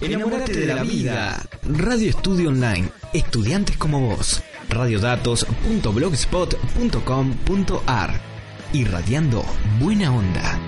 Enamórate de la vida. Radio Estudio Online. Estudiantes como vos. Radiodatos.blogspot.com.ar. Irradiando buena onda.